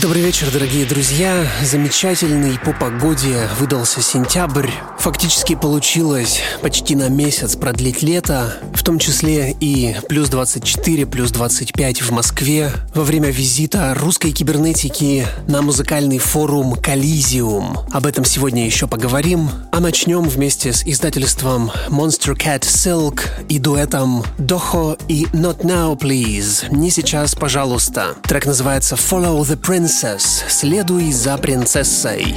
Добрый вечер, дорогие друзья. Замечательный по погоде выдался сентябрь. Фактически получилось почти на месяц продлить лето, в том числе и плюс 24, плюс 25 в Москве во время визита русской кибернетики на музыкальный форум Коллизиум. Об этом сегодня еще поговорим, а начнем вместе с издательством Monster Cat Silk и дуэтом Дохо и Not Now Please. Не сейчас, пожалуйста. Трек называется Follow the Prince Princess. Следуй за принцессой.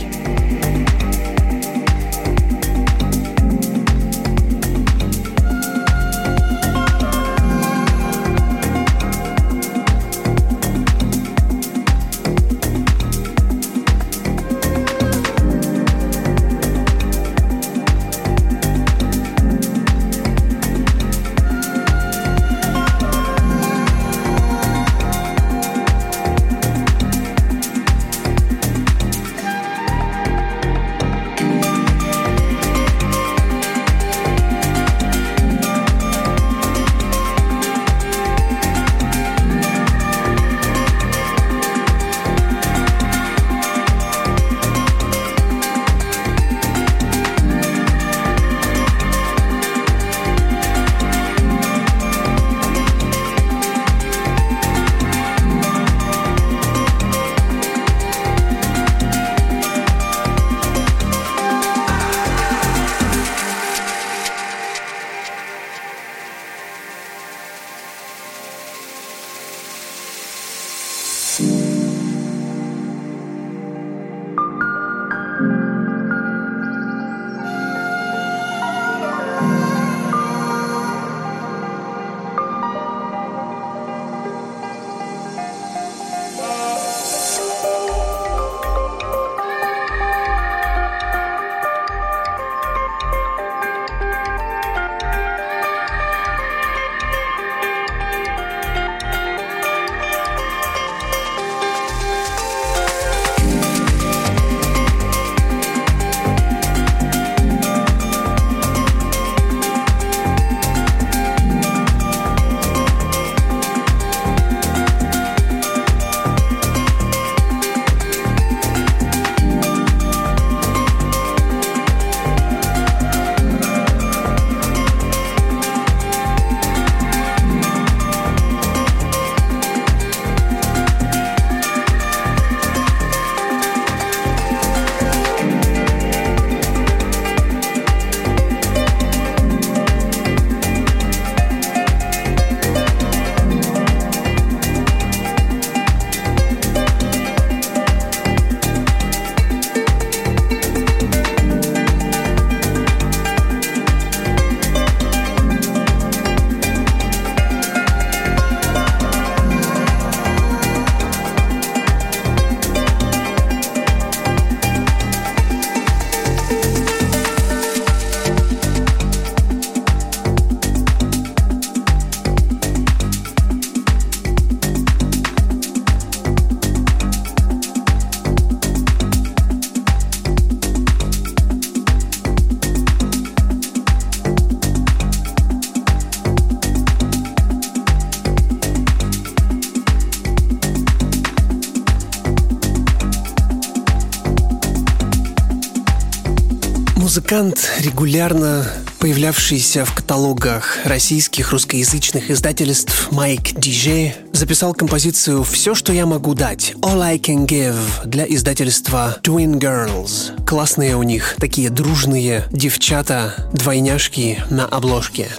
Музыкант, регулярно появлявшийся в каталогах российских русскоязычных издательств Майк Диже, записал композицию «Все, что я могу дать» «All I Can Give» для издательства Twin Girls. Классные у них такие дружные девчата, двойняшки на обложке.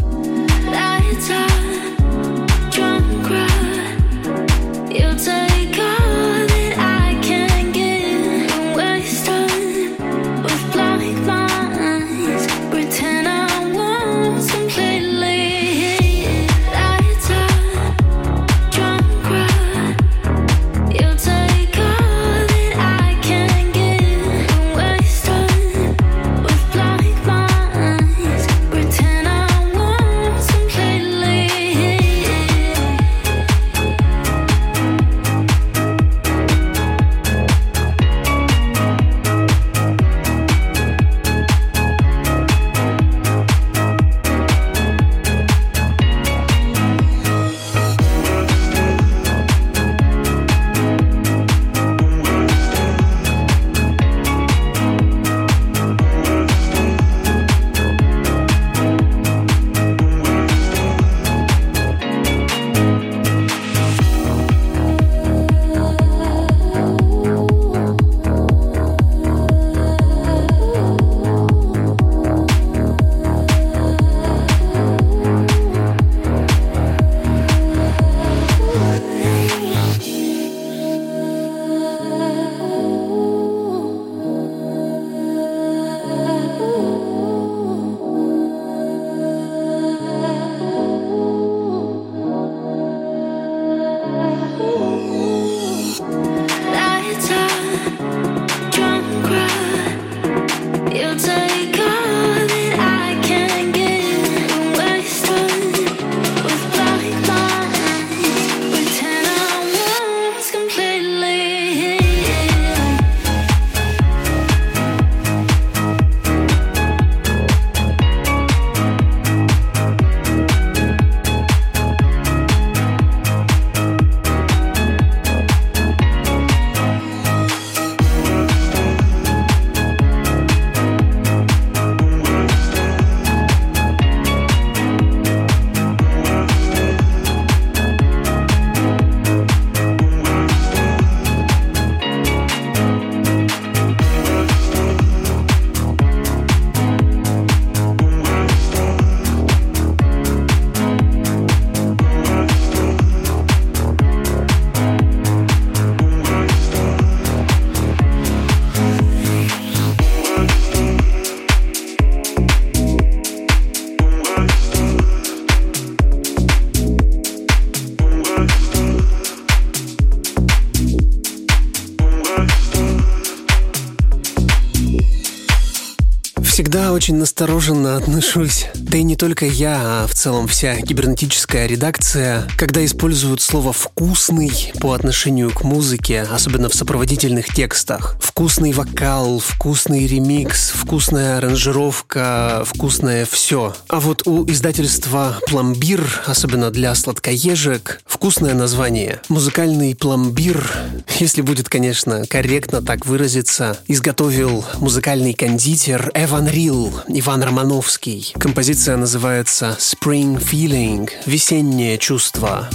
Очень настороженно отношусь. Да и не только я, а в целом вся кибернетическая редакция, когда используют слово «вкусный» по отношению к музыке, особенно в сопроводительных текстах. Вкусный вокал, вкусный ремикс, вкусная аранжировка, вкусное все. А вот у издательства «Пломбир», особенно для сладкоежек, вкусное название. Музыкальный пломбир, если будет, конечно, корректно так выразиться, изготовил музыкальный кондитер Эван Рил, Иван Романовский. Композиция называется Spring Feeling – весеннее чувство.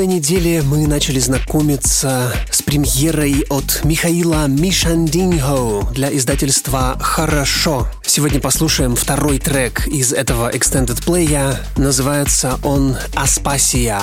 Прошлой неделе мы начали знакомиться с премьерой от Михаила Мишандиньо для издательства «Хорошо». Сегодня послушаем второй трек из этого Extended Play. Называется он «Аспасия».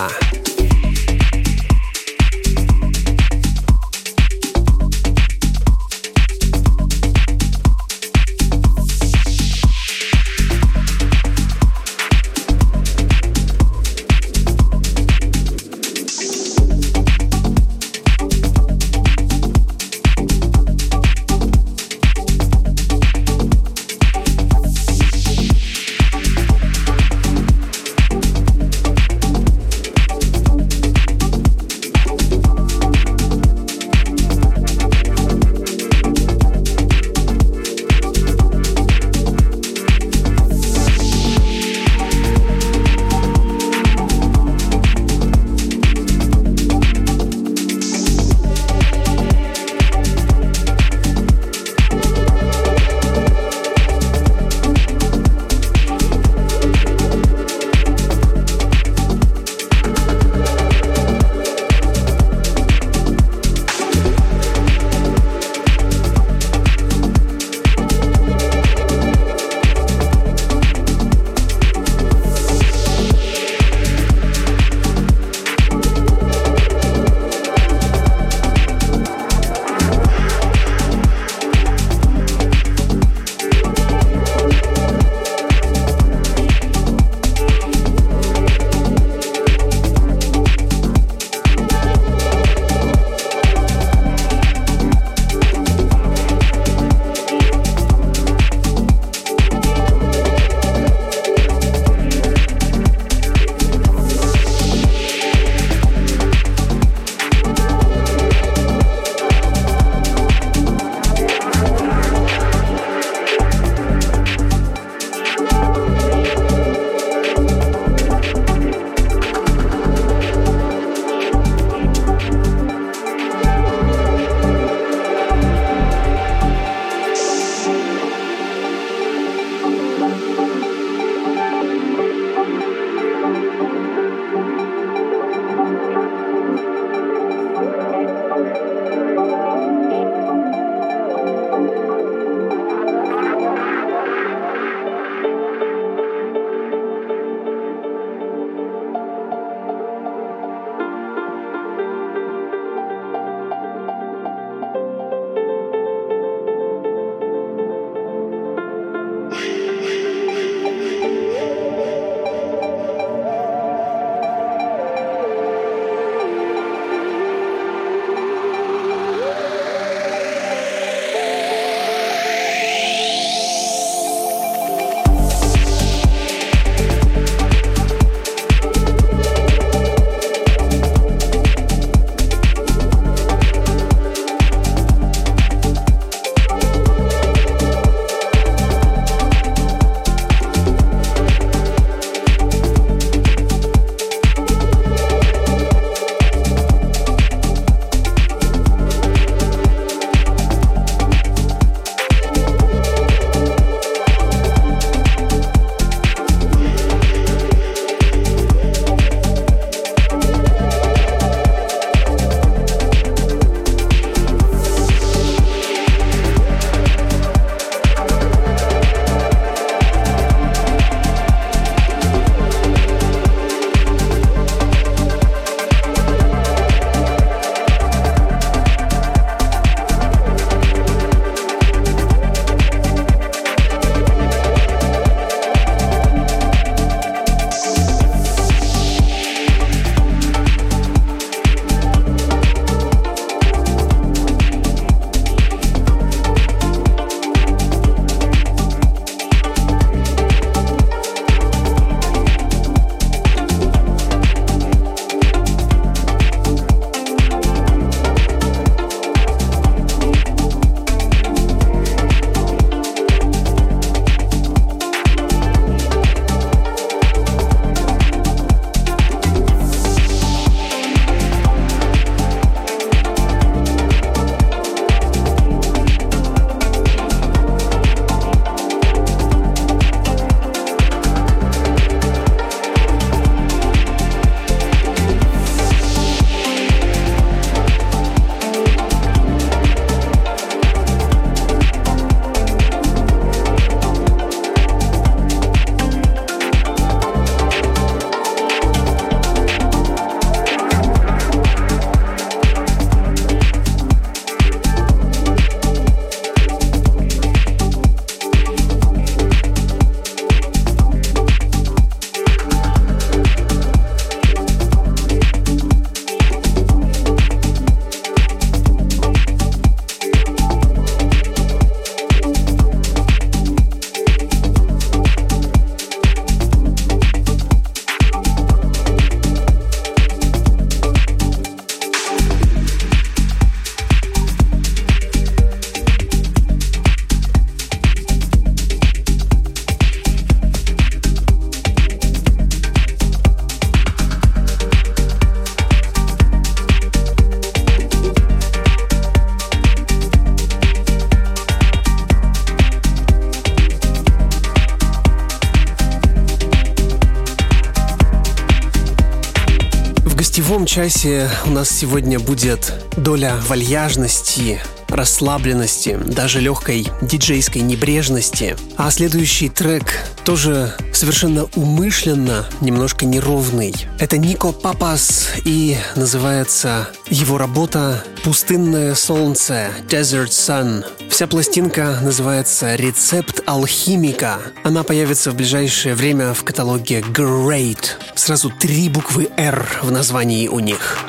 Часе у нас сегодня будет доля вальяжности, расслабленности, даже легкой диджейской небрежности. А следующий трек тоже совершенно умышленно немножко неровный. Это Нико Папас и называется его работа «Пустынное солнце» Desert Sun. Вся пластинка называется «Рецепт алхимика». Она появится в ближайшее время в каталоге Great. Сразу три буквы R в названии у них.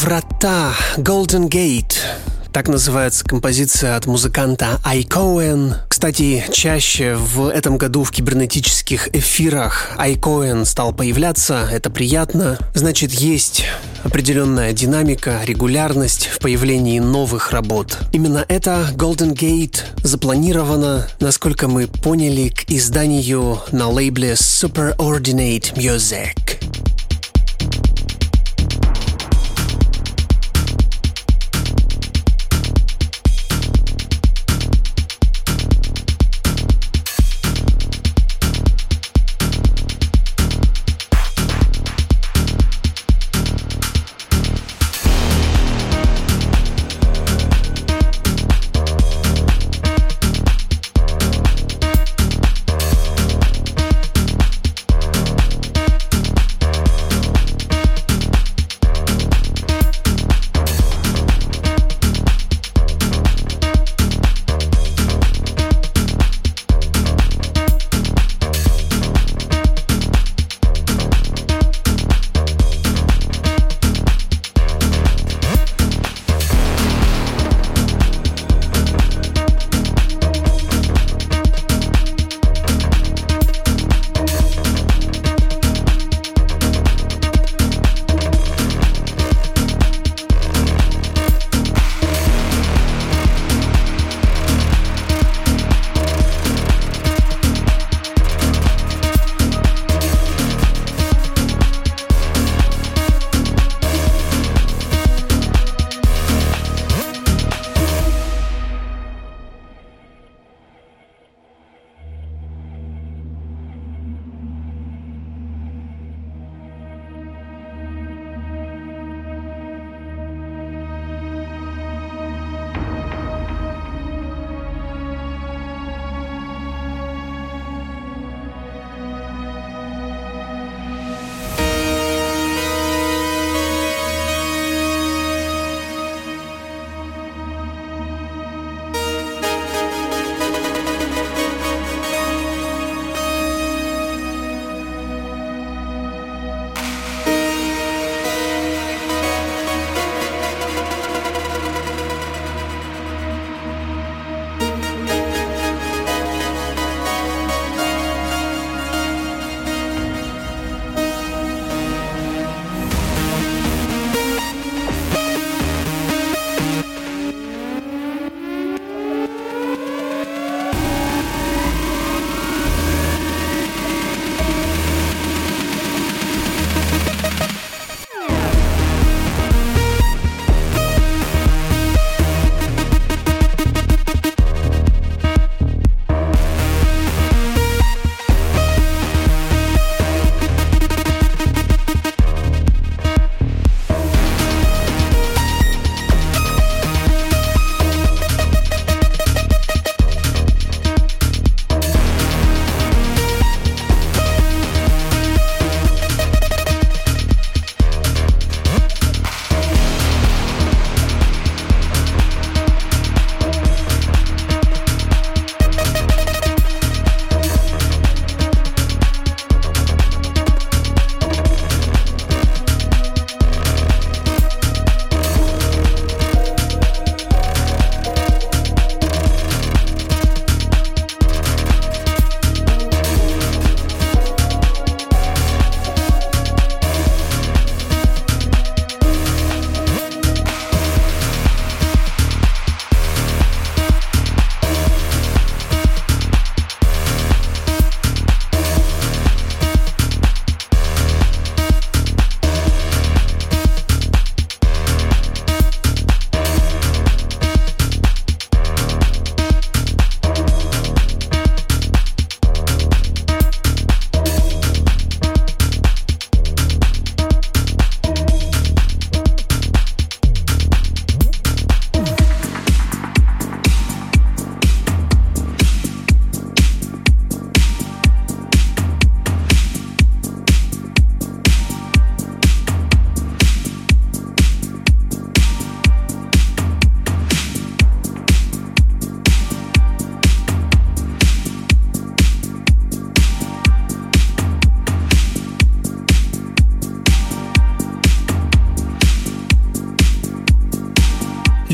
Врата» Golden Gate так называется композиция от музыканта Ай Коэн. Кстати, чаще в этом году в кибернетических эфирах Ай Коэн стал появляться, это приятно. Значит, есть определенная динамика, регулярность в появлении новых работ. Именно это Golden Gate запланировано, насколько мы поняли, к изданию на лейбле Superordinate Music.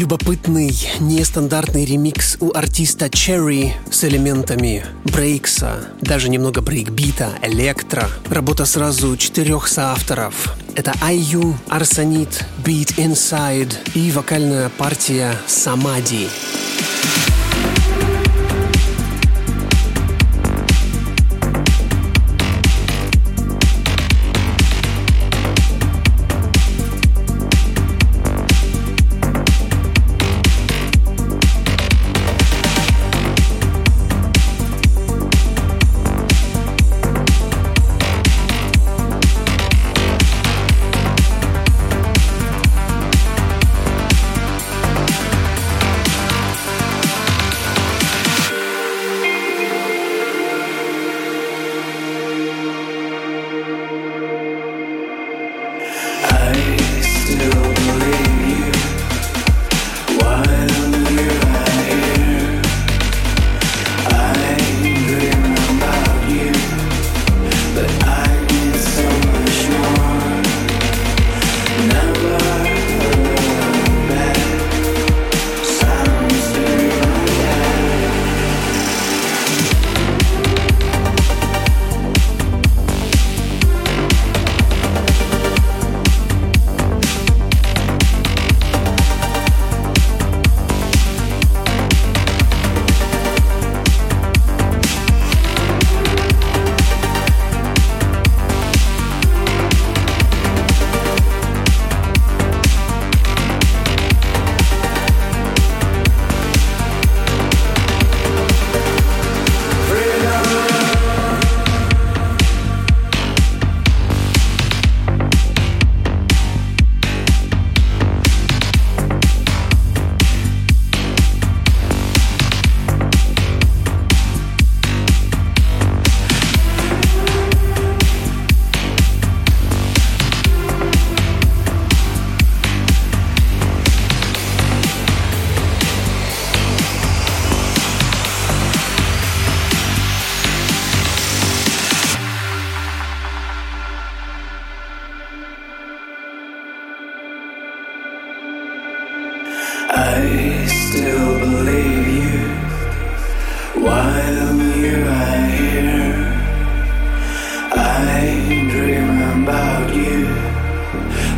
Любопытный, нестандартный ремикс у артиста Cherry с элементами брейкса, даже немного брейкбита, электро. Работа сразу четырех соавторов. Это IU, Арсонит, Beat Inside и вокальная партия Самади.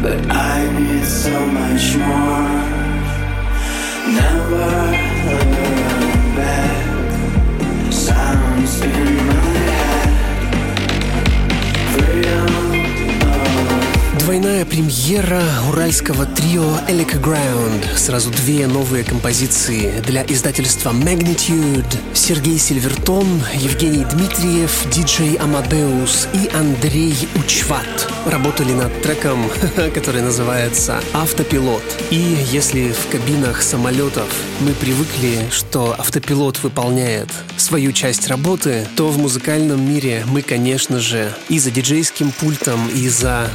But I need so much more. Never. Уральского трио Elec Ground. Сразу две новые композиции для издательства Magnitude. Сергей Сильвертон, Евгений Дмитриев, диджей Амадеус и Андрей Учват работали над треком, который называется «Автопилот». И если в кабинах самолетов мы привыкли, что автопилот выполняет свою часть работы, то в музыкальном мире мы, конечно же, и за диджейским пультом, и за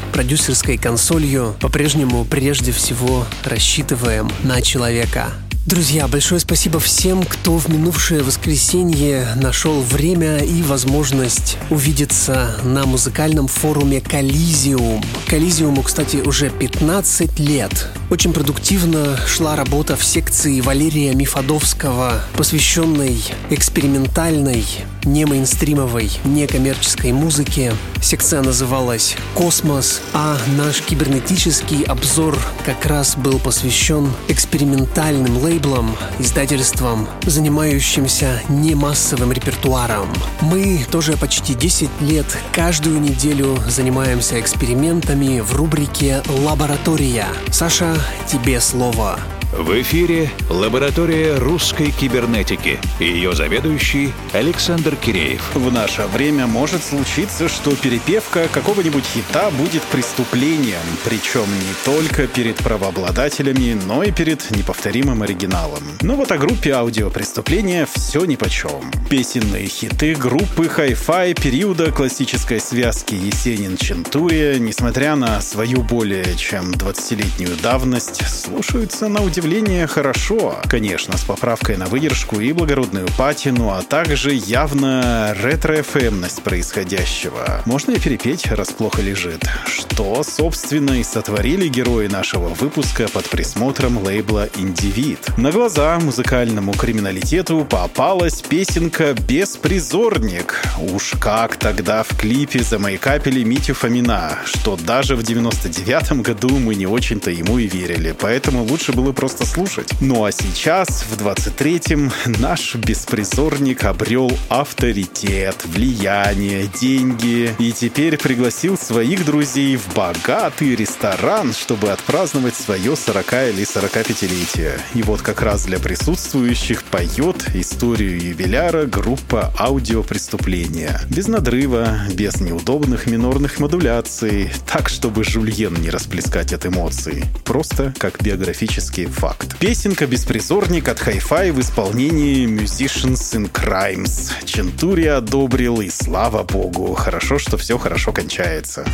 продюсерской консолью по-прежнему прежде всего рассчитываем на человека. Друзья, большое спасибо всем, кто в минувшее воскресенье нашел время и возможность увидеться на музыкальном форуме Коллизиум. Коллизиуму, кстати, уже 15 лет. Очень продуктивно шла работа в секции Валерия Мифодовского, посвященной экспериментальной, не мейнстримовой, некоммерческой музыке. Секция называлась «Космос», а наш кибернетический обзор как раз был посвящен экспериментальным лейблам лейблом, издательством, занимающимся не массовым репертуаром. Мы тоже почти 10 лет каждую неделю занимаемся экспериментами в рубрике «Лаборатория». Саша, тебе слово. В эфире лаборатория русской кибернетики ее заведующий Александр Киреев. В наше время может случиться, что перепевка какого-нибудь хита будет преступлением, причем не только перед правообладателями, но и перед неповторимым оригиналом. Но вот о группе аудиопреступления все нипочем. Песенные хиты группы Hi-Fi периода классической связки Есенин-Чентурия, несмотря на свою более чем 20-летнюю давность, слушаются на удивление удивление, хорошо. Конечно, с поправкой на выдержку и благородную патину, а также явно ретро-эфемность происходящего. Можно и перепеть, раз плохо лежит. Что, собственно, и сотворили герои нашего выпуска под присмотром лейбла «Индивид». На глаза музыкальному криминалитету попалась песенка «Беспризорник». Уж как тогда в клипе замайкапили Митю Фомина, что даже в 99-м году мы не очень-то ему и верили, поэтому лучше было просто слушать. Ну а сейчас, в 23-м, наш беспризорник обрел авторитет, влияние, деньги и теперь пригласил своих друзей в богатый ресторан, чтобы отпраздновать свое 40 или 45-летие. И вот как раз для присутствующих поет историю юбиляра группа «Аудиопреступления». Без надрыва, без неудобных минорных модуляций, так, чтобы Жульен не расплескать от эмоций. Просто как биографический факт. Песенка «Беспризорник» от Hi-Fi в исполнении Musicians in Crimes. Чентури одобрил, и слава богу, хорошо, что все хорошо кончается.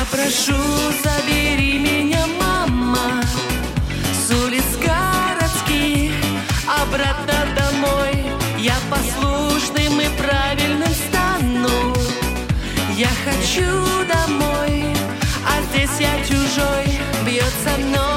Я прошу, забери меня, мама с улиц городских Обратно домой. Я послушным и правильным стану. Я хочу домой А здесь я чужой Бьется ночь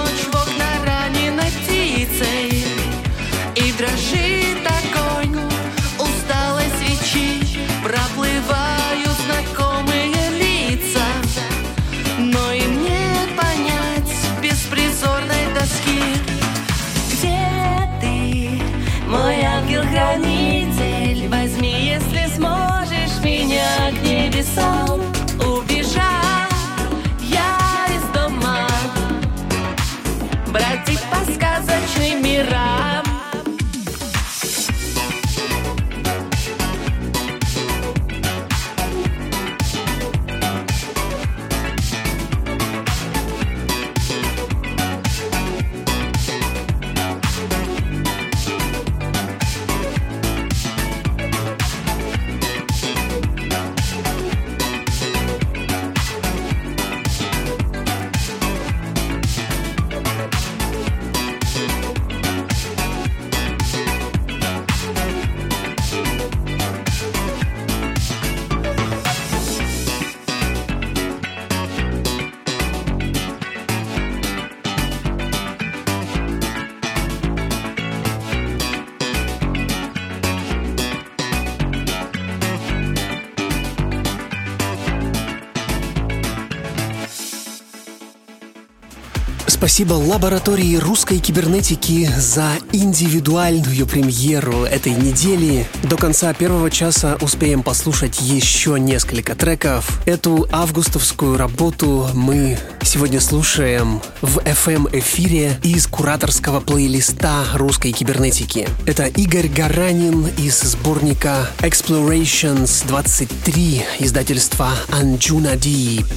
спасибо лаборатории русской кибернетики за индивидуальную премьеру этой недели. До конца первого часа успеем послушать еще несколько треков. Эту августовскую работу мы сегодня слушаем в FM-эфире из кураторского плейлиста русской кибернетики. Это Игорь Гаранин из сборника Explorations 23 издательства Anjuna Deep.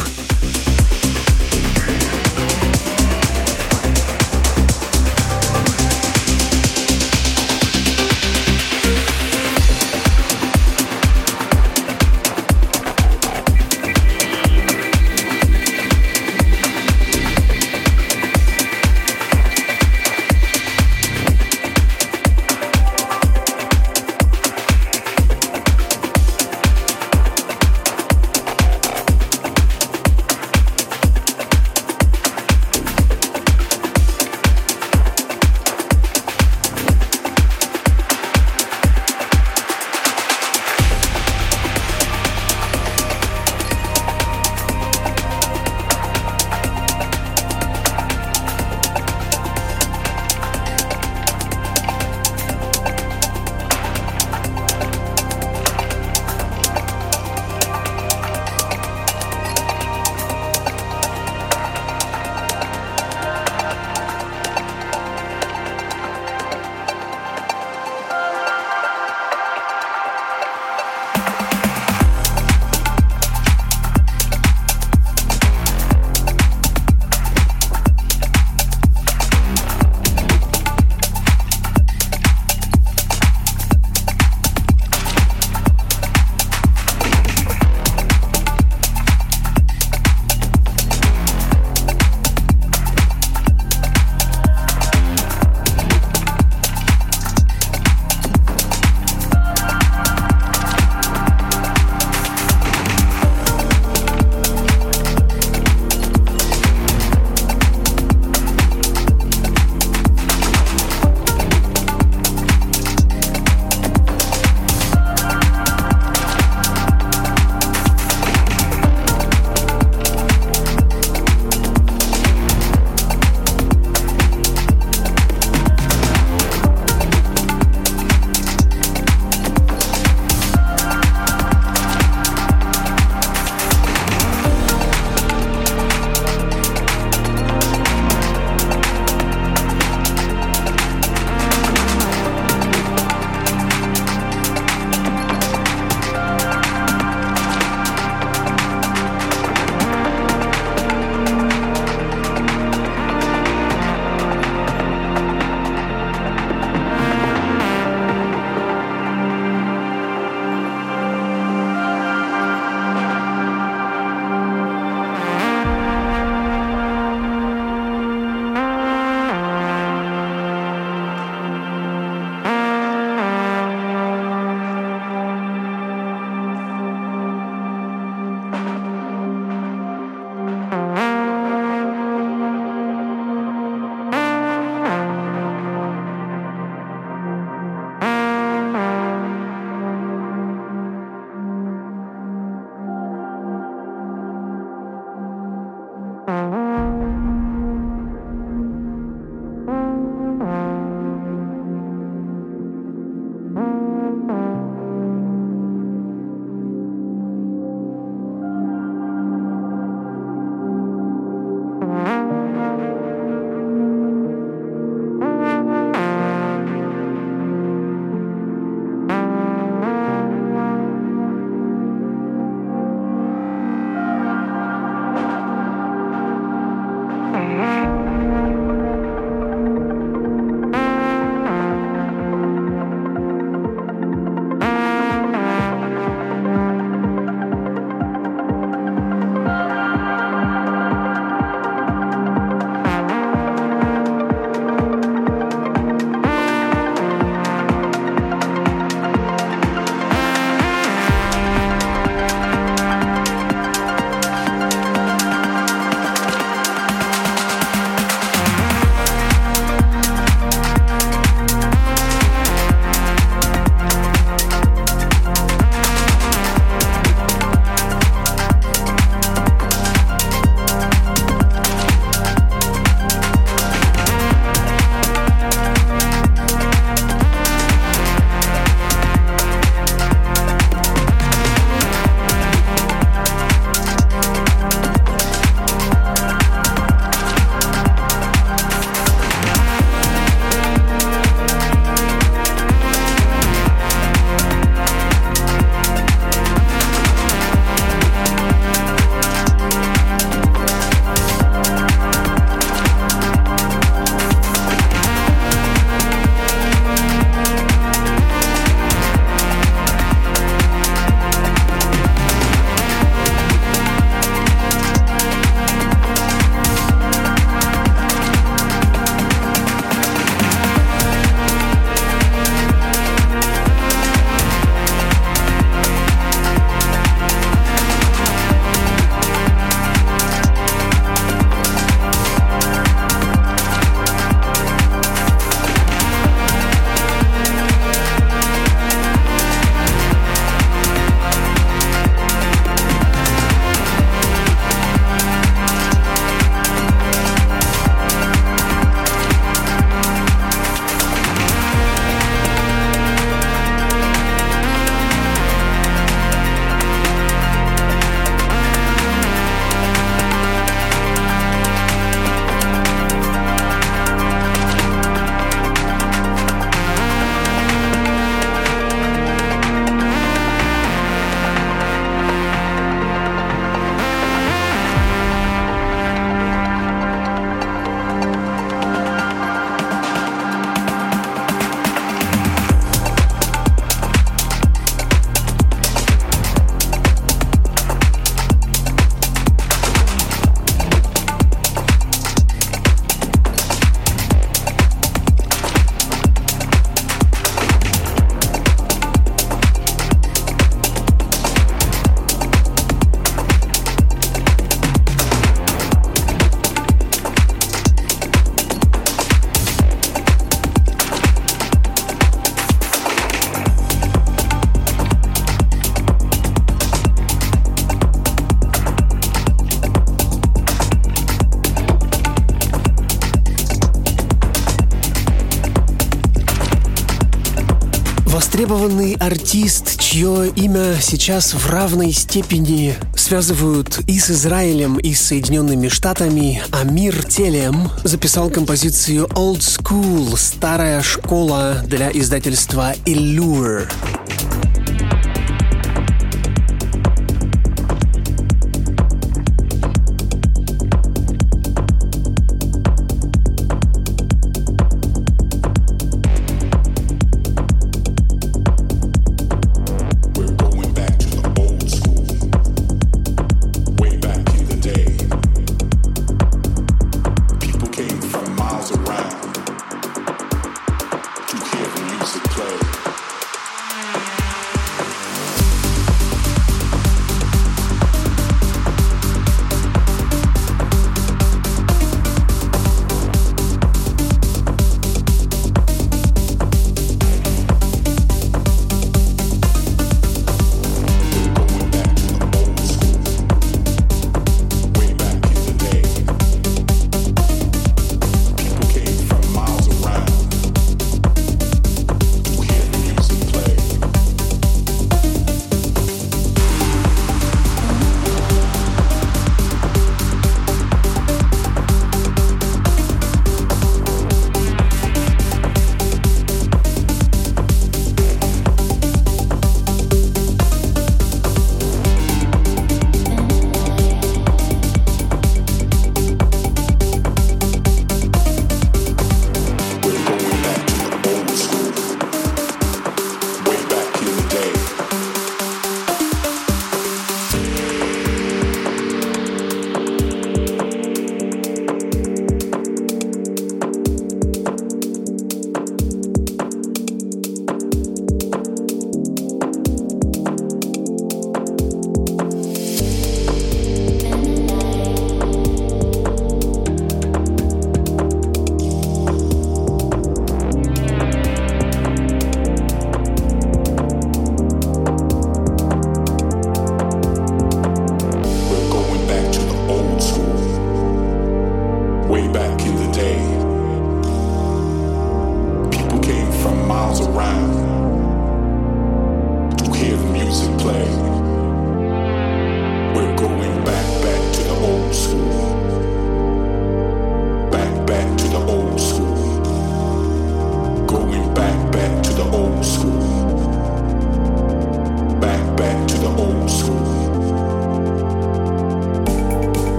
Востребованный артист, чье имя сейчас в равной степени связывают и с Израилем, и с Соединенными Штатами, Амир Телем записал композицию Old School, старая школа для издательства Allure.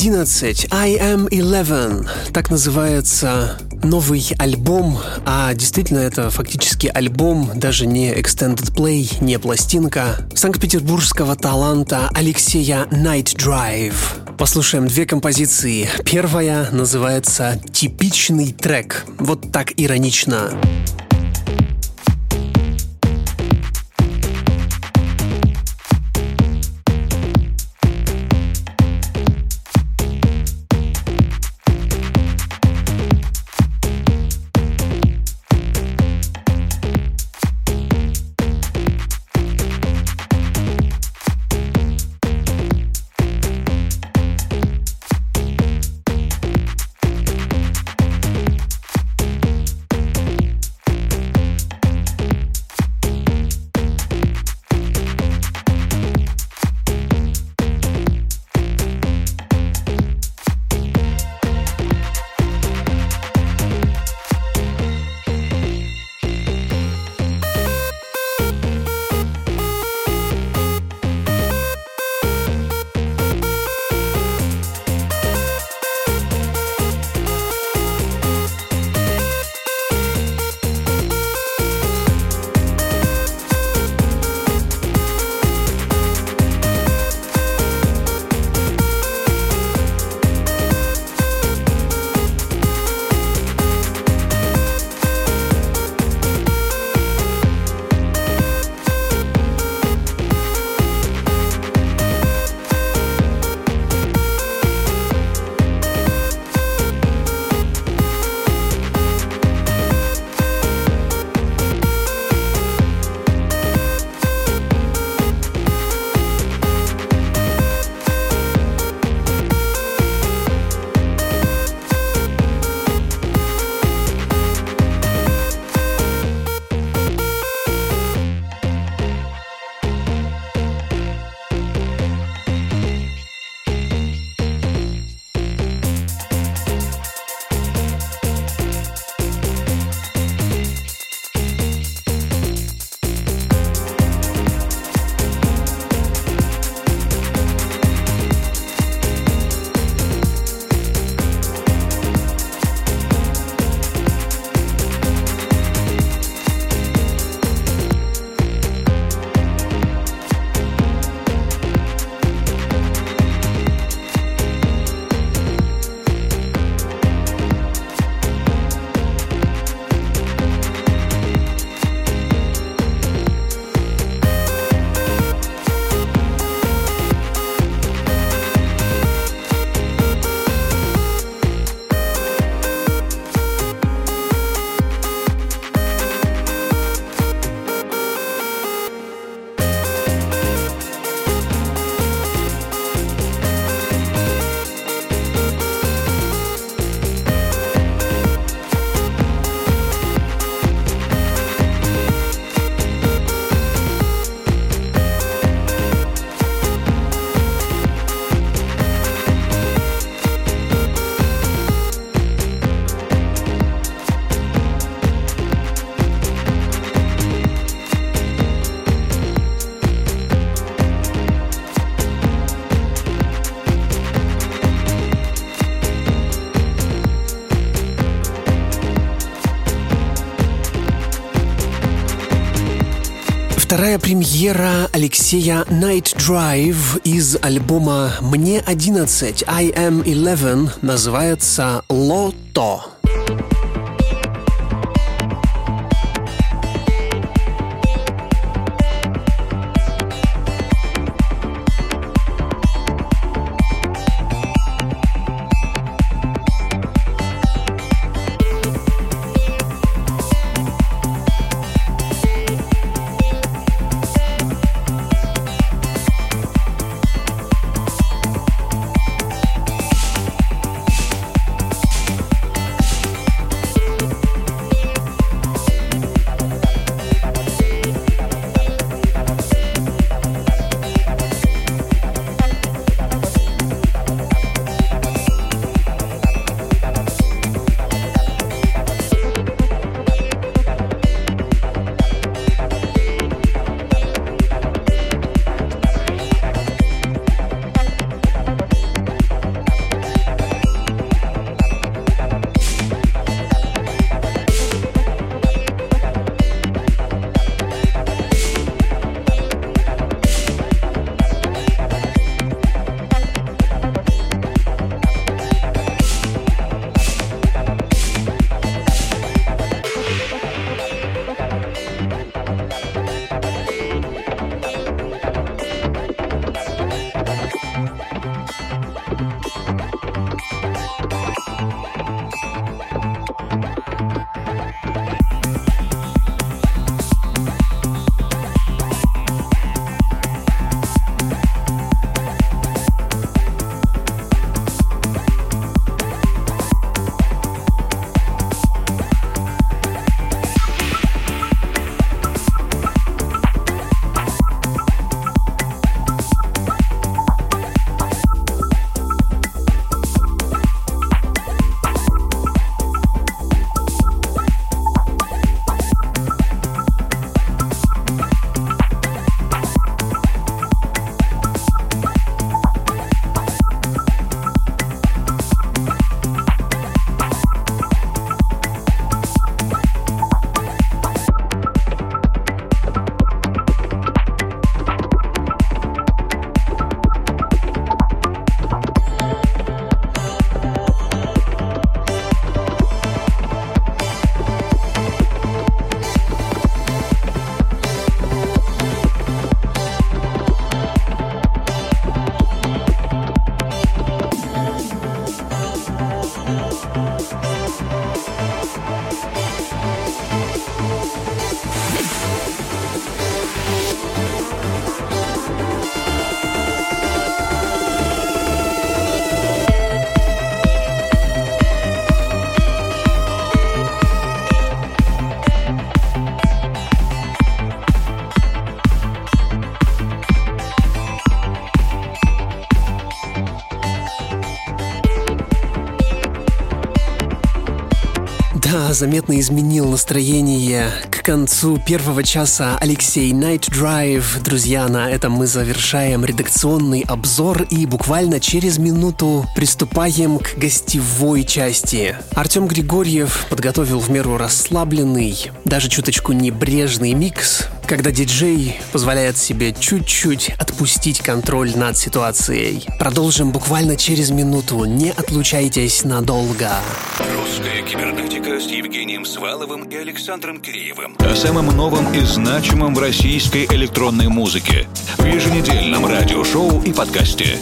11, I am 11. Так называется новый альбом, а действительно это фактически альбом, даже не extended play, не пластинка, санкт-петербургского таланта Алексея Night Drive. Послушаем две композиции. Первая называется «Типичный трек». Вот так иронично. Вторая премьера Алексея Night Drive из альбома «Мне 11» I Am 11 называется «Лото». Заметно изменил настроение. К концу первого часа Алексей Night Drive. Друзья, на этом мы завершаем редакционный обзор и буквально через минуту приступаем к гостевой части. Артем Григорьев подготовил в меру расслабленный, даже чуточку небрежный микс, когда диджей позволяет себе чуть-чуть отпустить контроль над ситуацией. Продолжим буквально через минуту. Не отлучайтесь надолго. Русская кибернетика с Евгением Сваловым и Александром Киреевым. О самом новом и значимом в российской электронной музыке. В еженедельном радиошоу и подкасте.